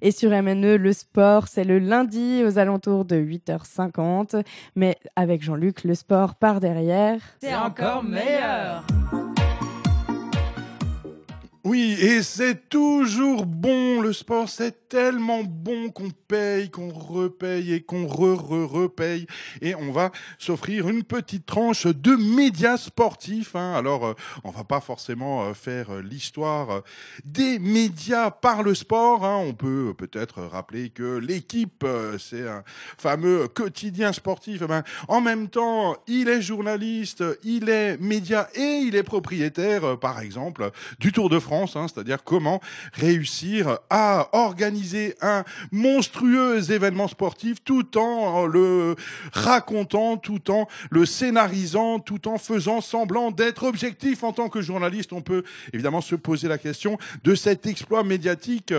Et sur MNE, le sport, c'est le lundi aux alentours de 8h50. Mais avec Jean-Luc, le sport par derrière. C'est encore meilleur. Oui, et c'est toujours bon, le sport, c'est tellement bon qu'on paye, qu'on repaye et qu'on re-re-repaye. Et on va s'offrir une petite tranche de médias sportifs. Hein. Alors, euh, on va pas forcément euh, faire euh, l'histoire des médias par le sport. Hein. On peut peut-être rappeler que l'équipe, c'est un fameux quotidien sportif. Eh ben, en même temps, il est journaliste, il est média et il est propriétaire, par exemple, du Tour de France Hein, c'est-à-dire comment réussir à organiser un monstrueux événement sportif tout en le racontant, tout en le scénarisant, tout en faisant semblant d'être objectif en tant que journaliste. On peut évidemment se poser la question de cet exploit médiatique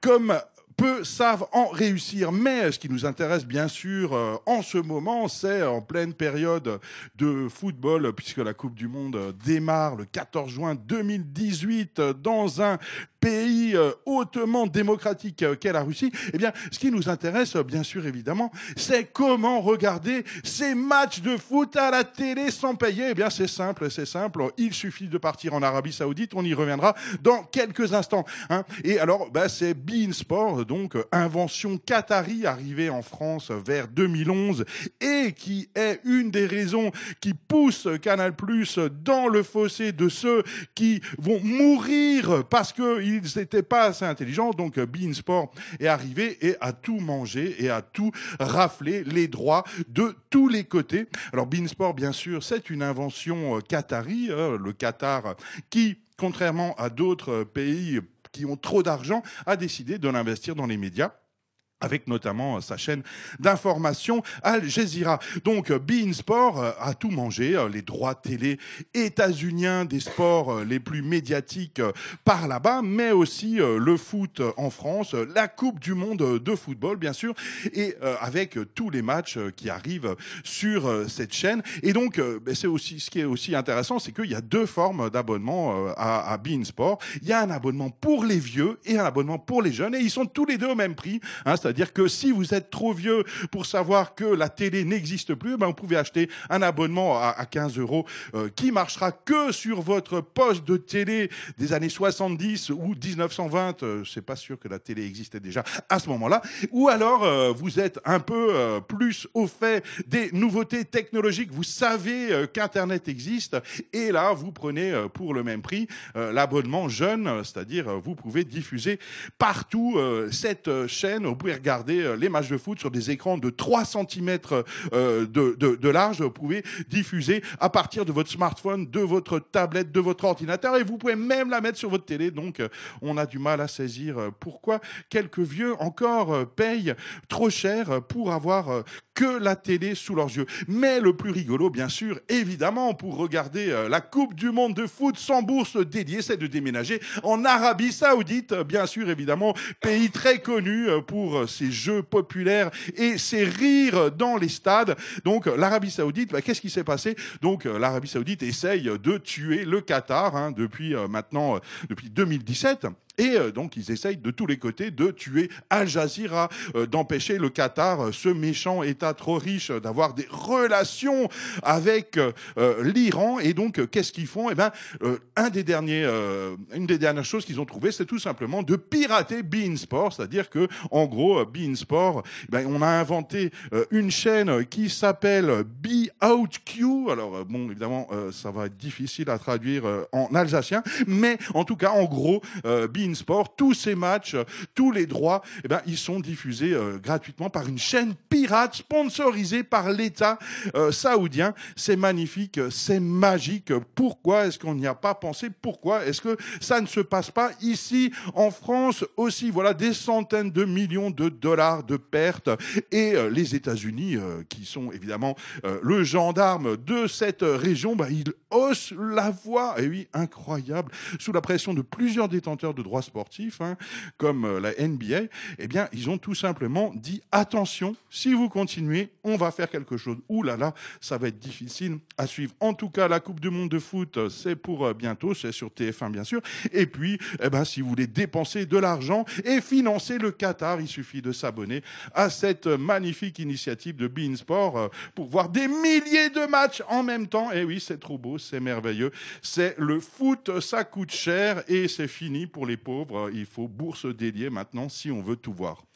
comme peu savent en réussir. Mais ce qui nous intéresse bien sûr euh, en ce moment, c'est en pleine période de football, puisque la Coupe du Monde démarre le 14 juin 2018 dans un pays euh, hautement démocratique euh, qu'est la Russie, eh bien, ce qui nous intéresse, bien sûr, évidemment, c'est comment regarder ces matchs de foot à la télé sans payer. Eh bien, c'est simple, c'est simple. Il suffit de partir en Arabie Saoudite. On y reviendra dans quelques instants. Hein. Et alors, bah, c'est Bein Sport, donc invention qatari arrivée en France vers 2011 et qui est une des raisons qui pousse Canal Plus dans le fossé de ceux qui vont mourir parce que ils n'étaient pas assez intelligents. Donc Bein Sport est arrivé et a tout mangé et a tout raflé les droits de tous les côtés. Alors Bein Sport, bien sûr, c'est une invention euh, qatari, hein, le Qatar, qui, contrairement à d'autres pays qui ont trop d'argent, a décidé de l'investir dans les médias avec notamment euh, sa chaîne d'information Al Jazeera. Donc euh, Bein Sport euh, a tout mangé, les droits télé états-uniens des sports les plus médiatiques par là-bas, mais aussi le foot en France, la Coupe du monde de football bien sûr, et avec tous les matchs qui arrivent sur cette chaîne. Et donc ben, c'est aussi ce qui est aussi intéressant, c'est qu'il y a deux formes d'abonnement à, à Bein Sport. Il y a un abonnement pour les vieux et un abonnement pour les jeunes, et ils sont tous les deux au même prix. Hein, c'est-à-dire que si vous êtes trop vieux pour savoir que la télé n'existe plus, ben vous pouvez acheter un abonnement à, 15 euros euh, qui marchera que sur votre poste de télé des années 70 ou 1920. Euh, c'est pas sûr que la télé existait déjà à ce moment-là. Ou alors euh, vous êtes un peu plus au fait des nouveautés technologiques. Vous savez qu'Internet existe et là vous prenez pour le même prix l'abonnement jeune, c'est-à-dire vous pouvez diffuser partout cette chaîne. Vous pouvez regarder euh, les matchs de foot sur des écrans de 3 cm euh, de, de, de large. Vous pouvez diffuser à partir de votre smartphone, de votre tablette, de votre ordinateur et vous pouvez même la mettre sur votre télé. Donc, euh, on a du mal à saisir pourquoi quelques vieux encore payent trop cher pour avoir que la télé sous leurs yeux. Mais le plus rigolo, bien sûr, évidemment, pour regarder la Coupe du Monde de foot sans bourse dédiée, c'est de déménager en Arabie Saoudite, bien sûr, évidemment, pays très connu pour ces jeux populaires et ces rires dans les stades. Donc l'Arabie Saoudite, bah, qu'est-ce qui s'est passé? Donc euh, l'Arabie Saoudite essaye de tuer le Qatar hein, depuis euh, maintenant euh, depuis 2017. Et euh, donc, ils essayent de tous les côtés de tuer Al Jazeera, euh, d'empêcher le Qatar, euh, ce méchant État trop riche, d'avoir des relations avec l'Iran. Et donc, qu'est-ce qu'ils font? Eh ben, un des derniers, une des dernières choses qu'ils ont trouvées, c'est tout simplement de pirater Bein Sport, c'est-à-dire que, en gros, Bein Sport, eh ben, on a inventé une chaîne qui s'appelle Be Out Q. Alors, bon, évidemment, ça va être difficile à traduire en alsacien, mais en tout cas, en gros, Bein Sport, tous ces matchs, tous les droits, eh ben, ils sont diffusés euh, gratuitement par une chaîne pirate sponsorisée par l'État euh, saoudien. C'est magnifique, c'est magique. Pourquoi est-ce qu'on n'y a pas pensé? Pourquoi est-ce que ça ne se passe pas ici en France aussi? Voilà des centaines de millions de dollars de pertes et euh, les États-Unis, qui sont évidemment le gendarme de cette région, bah, ils haussent la voix. Et oui, incroyable, sous la pression de plusieurs détenteurs de droits droits sportifs, hein, comme euh, la NBA, eh bien, ils ont tout simplement dit attention, si vous continuez, on va faire quelque chose. Ouh là là, ça va être difficile à suivre. En tout cas, la Coupe du Monde de foot, c'est pour bientôt, c'est sur TF1 bien sûr. Et puis, eh ben, si vous voulez dépenser de l'argent et financer le Qatar, il suffit de s'abonner à cette magnifique initiative de Bein Sport pour voir des milliers de matchs en même temps. Et oui, c'est trop beau, c'est merveilleux. C'est le foot, ça coûte cher et c'est fini pour les Il faut bourse dédiée maintenant si on veut tout voir.